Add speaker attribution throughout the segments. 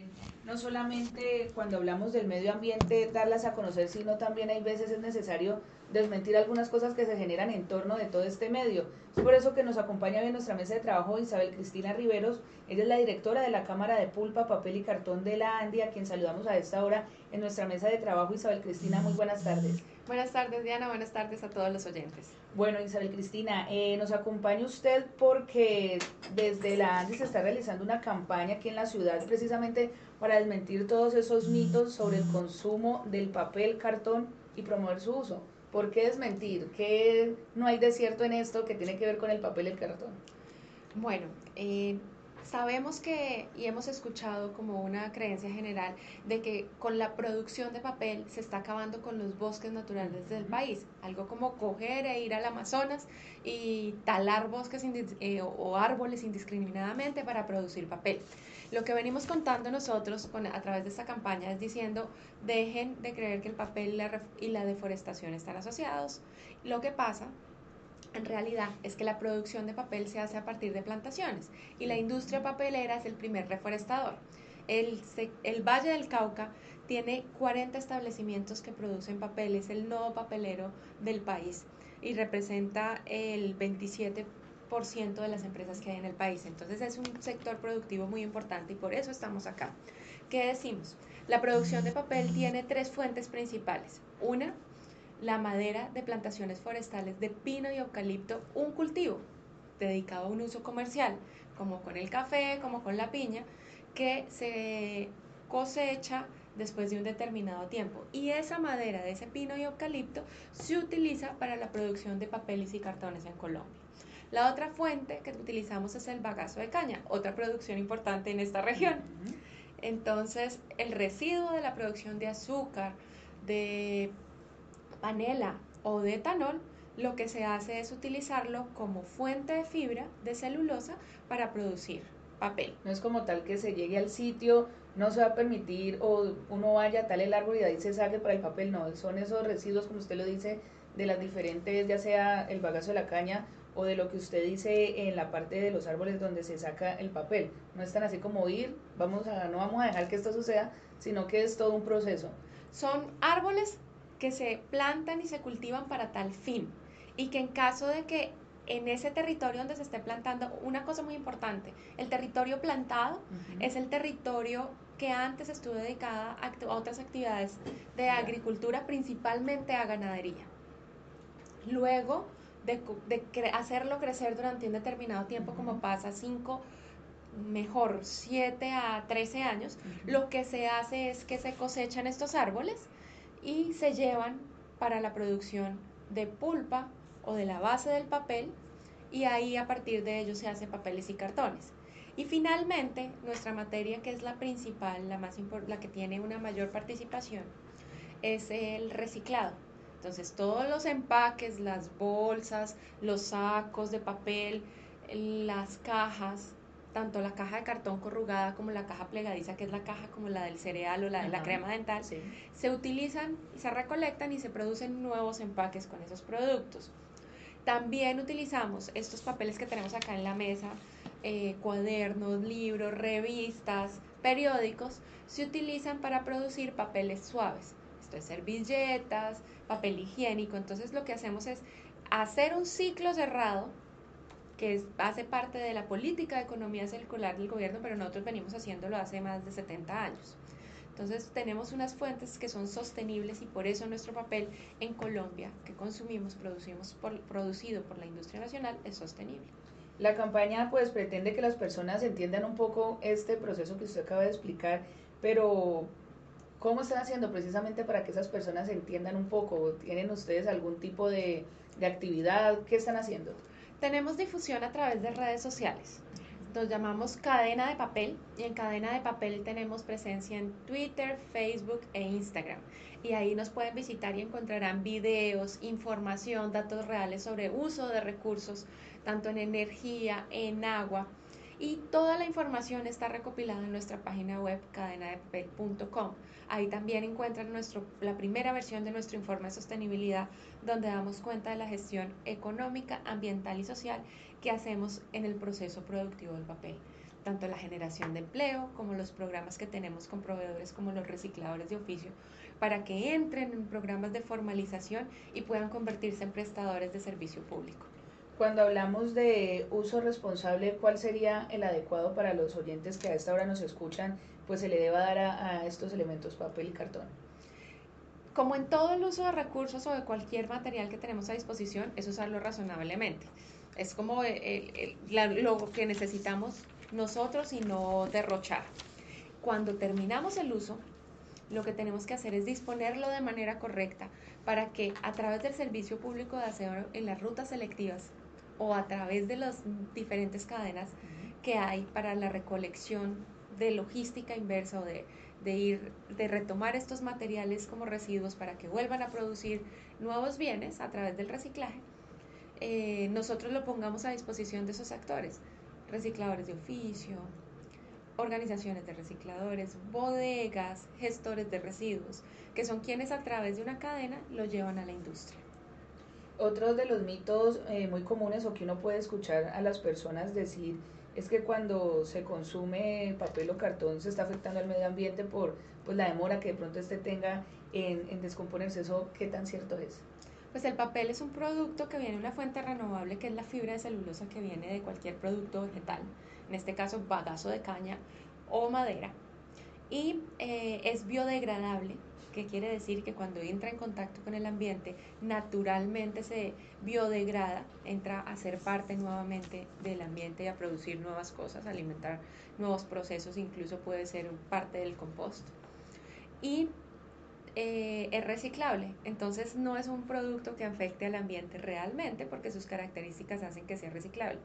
Speaker 1: you. No solamente cuando hablamos del medio ambiente darlas a conocer, sino también hay veces es necesario desmentir algunas cosas que se generan en torno de todo este medio. Es por eso que nos acompaña en nuestra mesa de trabajo Isabel Cristina Riveros, ella es la directora de la Cámara de Pulpa, Papel y Cartón de la Andia, a quien saludamos a esta hora en nuestra mesa de trabajo. Isabel Cristina, muy buenas tardes.
Speaker 2: Buenas tardes Diana, buenas tardes a todos los oyentes.
Speaker 1: Bueno, Isabel Cristina, eh, nos acompaña usted porque desde la ANDI se está realizando una campaña aquí en la ciudad precisamente para desmentir todos esos mitos sobre el consumo del papel, cartón y promover su uso. ¿Por qué desmentir? ¿Qué no hay desierto en esto que tiene que ver con el papel y el cartón?
Speaker 2: Bueno, eh, sabemos que y hemos escuchado como una creencia general de que con la producción de papel se está acabando con los bosques naturales del país. Algo como coger e ir al Amazonas y talar bosques eh, o árboles indiscriminadamente para producir papel. Lo que venimos contando nosotros con, a través de esta campaña es diciendo, dejen de creer que el papel y la deforestación están asociados. Lo que pasa en realidad es que la producción de papel se hace a partir de plantaciones y la industria papelera es el primer reforestador. El, Valle del Cauca tiene 40 establecimientos que producen papel, es el nodo papelero del país y representa el 27 de las empresas que hay en el país. Entonces es un sector productivo muy importante y por eso estamos acá. ¿Qué decimos? La producción de papel tiene tres fuentes principales. Una, la madera de plantaciones forestales de pino y eucalipto, un cultivo dedicado a un uso comercial, como con el café, como con la piña, que se cosecha después de un determinado tiempo. Y esa madera de ese pino y eucalipto se utiliza para la producción de papeles y cartones en Colombia. La otra fuente que utilizamos es el bagazo de caña, otra producción importante en esta región. Entonces, el residuo de la producción de azúcar, de panela o de etanol, lo que se hace es utilizarlo como fuente de fibra de celulosa para producir papel.
Speaker 1: No es como tal que se llegue al sitio, no se va a permitir o uno vaya a tal el árbol y de ahí se saque para el papel, no, son esos residuos, como usted lo dice, de las diferentes, ya sea el bagazo de la caña o de lo que usted dice en la parte de los árboles donde se saca el papel. No es tan así como ir, vamos a, no vamos a dejar que esto suceda, sino que es todo un proceso.
Speaker 2: Son árboles que se plantan y se cultivan para tal fin. Y que en caso de que en ese territorio donde se esté plantando, una cosa muy importante, el territorio plantado es el territorio que antes estuvo dedicada a, otras actividades de agricultura, principalmente a ganadería. Luego, de, hacerlo crecer durante un determinado tiempo, como pasa 5, mejor 7 a 13 años, lo que se hace es que se cosechan estos árboles y se llevan para la producción de pulpa o de la base del papel y ahí a partir de ello se hacen papeles y cartones. Y finalmente, nuestra materia que es la principal, la más la que tiene una mayor participación, es el reciclado. Entonces, todos los empaques, las bolsas, los sacos de papel, las cajas, tanto la caja de cartón corrugada como la caja plegadiza, que es la caja como la del cereal o la de la crema dental, se utilizan se recolectan y se producen nuevos empaques con esos productos. También utilizamos estos papeles que tenemos acá en la mesa, eh, cuadernos, libros, revistas, periódicos, se utilizan para producir papeles suaves de servilletas, papel higiénico. Entonces lo que hacemos es hacer un ciclo cerrado que hace parte de la política de economía circular del gobierno, pero nosotros venimos haciéndolo hace más de 70 años. Entonces tenemos unas fuentes que son sostenibles y por eso nuestro papel en Colombia que consumimos, producimos por, producido por la industria nacional, es sostenible.
Speaker 1: La campaña pues pretende que las personas entiendan un poco este proceso que usted acaba de explicar, pero ¿Cómo están haciendo precisamente para que esas personas entiendan un poco? ¿Tienen ustedes algún tipo de, actividad? ¿Qué están haciendo?
Speaker 2: Tenemos difusión a través de redes sociales. Nos llamamos Cadena de Papel y en Cadena de Papel tenemos presencia en Twitter, Facebook e Instagram. Y ahí nos pueden visitar y encontrarán videos, información, datos reales sobre uso de recursos, tanto en energía, en agua. Y toda la información está recopilada en nuestra página web cadenadepapel.com. Ahí también encuentran la primera versión de nuestro informe de sostenibilidad, donde damos cuenta de la gestión económica, ambiental y social que hacemos en el proceso productivo del papel. tanto la generación de empleo como los programas que tenemos con proveedores como los recicladores de oficio, para que entren en programas de formalización y puedan convertirse en prestadores de servicio público.
Speaker 1: Cuando hablamos de uso responsable, ¿cuál sería el adecuado para los oyentes que a esta hora nos escuchan? Pues se le deba dar a, estos elementos papel y cartón.
Speaker 2: Como en todo el uso de recursos o de cualquier material que tenemos a disposición, es usarlo razonablemente. Es como lo que necesitamos nosotros y no derrochar. Cuando terminamos el uso, lo que tenemos que hacer es disponerlo de manera correcta para que a través del servicio público de aseo en las rutas selectivas o a través de las diferentes cadenas que hay para la recolección de logística inversa o de, ir, de retomar estos materiales como residuos para que vuelvan a producir nuevos bienes a través del reciclaje, eh, nosotros lo pongamos a disposición de esos actores recicladores de oficio, organizaciones de recicladores, bodegas, gestores de residuos, que son quienes a través de una cadena lo llevan a la industria.
Speaker 1: Otro de los mitos eh, muy comunes o que uno puede escuchar a las personas decir es que cuando se consume papel o cartón se está afectando al medio ambiente por pues, la demora que de pronto este tenga en, en descomponerse. ¿Eso qué tan cierto es?
Speaker 2: Pues el papel es un producto que viene de una fuente renovable que es la fibra de celulosa que viene de cualquier producto vegetal, en este caso bagazo de caña o madera, y eh, es biodegradable, que quiere decir que cuando entra en contacto con el ambiente, naturalmente se biodegrada, entra a ser parte nuevamente del ambiente y a producir nuevas cosas, alimentar nuevos procesos, incluso puede ser parte del compost. Y eh, es reciclable, entonces no es un producto que afecte al ambiente realmente porque sus características hacen que sea reciclable.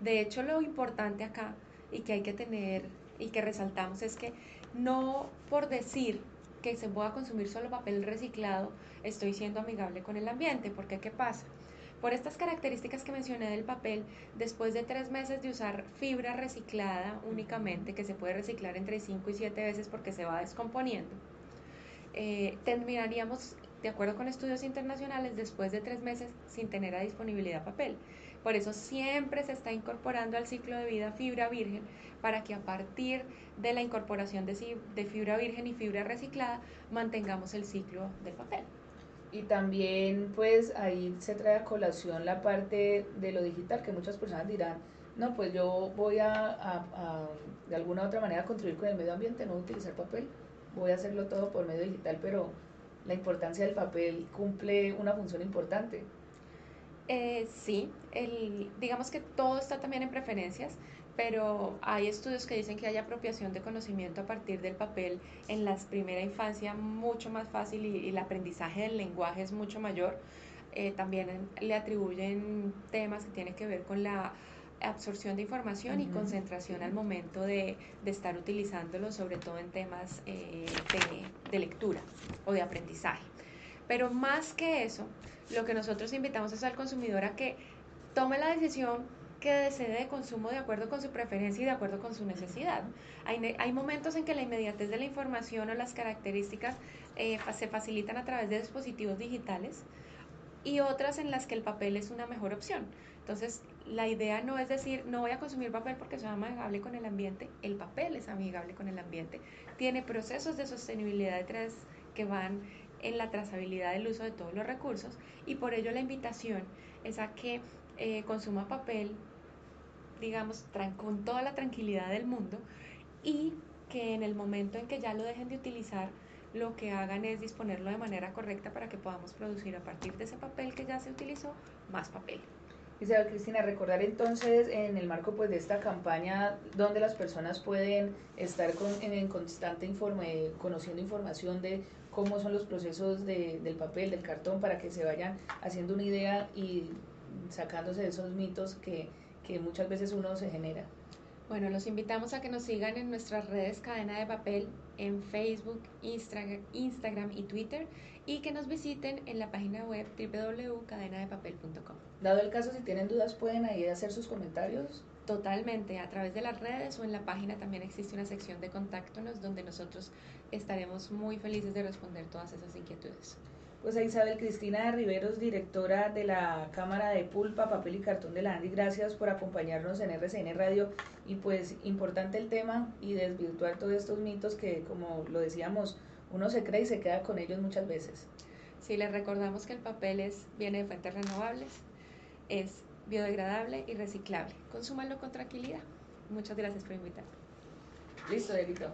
Speaker 2: De hecho, lo importante acá y que hay que tener y que resaltamos es que no por decir que se pueda consumir solo papel reciclado estoy siendo amigable con el ambiente, porque ¿qué pasa? Por estas características que mencioné del papel, después de tres meses de usar fibra reciclada únicamente, que se puede reciclar entre 5 y 7 veces porque se va descomponiendo, eh, terminaríamos, de acuerdo con estudios internacionales, después de tres meses sin tener a disponibilidad papel. Por eso siempre se está incorporando al ciclo de vida fibra virgen para que a partir de la incorporación de, fibra virgen y fibra reciclada mantengamos el ciclo del papel.
Speaker 1: Y también pues ahí se trae a colación la parte de lo digital que muchas personas dirán, no, pues yo voy a, a de alguna u otra manera contribuir con el medio ambiente, no utilizar papel voy a hacerlo todo por medio digital, pero la importancia del papel cumple una función importante.
Speaker 2: Eh, sí, el, digamos que todo está también en preferencias, pero hay estudios que dicen que hay apropiación de conocimiento a partir del papel en la primera infancia mucho más fácil y, el aprendizaje del lenguaje es mucho mayor. Eh, también le atribuyen temas que tienen que ver con la absorción de información y concentración al momento de, estar utilizándolo, sobre todo en temas eh, de, lectura o de aprendizaje. Pero más que eso, lo que nosotros invitamos es al consumidor a que tome la decisión que desee de consumo de acuerdo con su preferencia y de acuerdo con su necesidad. Hay, hay momentos en que la inmediatez de la información o las características eh, se facilitan a través de dispositivos digitales y otras en las que el papel es una mejor opción. Entonces, la idea no es decir, no voy a consumir papel porque soy amigable con el ambiente. El papel es amigable con el ambiente. Tiene procesos de sostenibilidad detrás que van en la trazabilidad del uso de todos los recursos y por ello la invitación es a que eh, consuma papel, digamos, con toda la tranquilidad del mundo y que en el momento en que ya lo dejen de utilizar, lo que hagan es disponerlo de manera correcta para que podamos producir a partir de ese papel que ya se utilizó más papel.
Speaker 1: Isabel Cristina, recordar entonces en el marco pues de esta campaña donde las personas pueden estar con, en, constante informe, conociendo información de cómo son los procesos de, del papel, del cartón, para que se vayan haciendo una idea y sacándose de esos mitos que, que muchas veces uno se genera.
Speaker 2: Bueno, los invitamos a que nos sigan en nuestras redes Cadena de Papel, en Facebook, Instagram y Twitter, y que nos visiten en la página web www.cadenadepapel.com.
Speaker 1: Dado el caso, si tienen dudas, pueden ahí hacer sus comentarios.
Speaker 2: Totalmente, a través de las redes o en la página también existe una sección de contáctonos donde nosotros estaremos muy felices de responder todas esas inquietudes.
Speaker 1: Pues a Isabel Cristina Riveros, directora de la Cámara de Pulpa, Papel y Cartón de la ANDI, gracias por acompañarnos en RCN Radio y pues importante el tema y desvirtuar todos estos mitos que como lo decíamos, uno se cree y se queda con ellos muchas veces.
Speaker 2: Sí, les recordamos que el papel es, viene de fuentes renovables, es biodegradable y reciclable. Consúmanlo con tranquilidad. Muchas gracias por invitarme.
Speaker 1: Listo, Delito.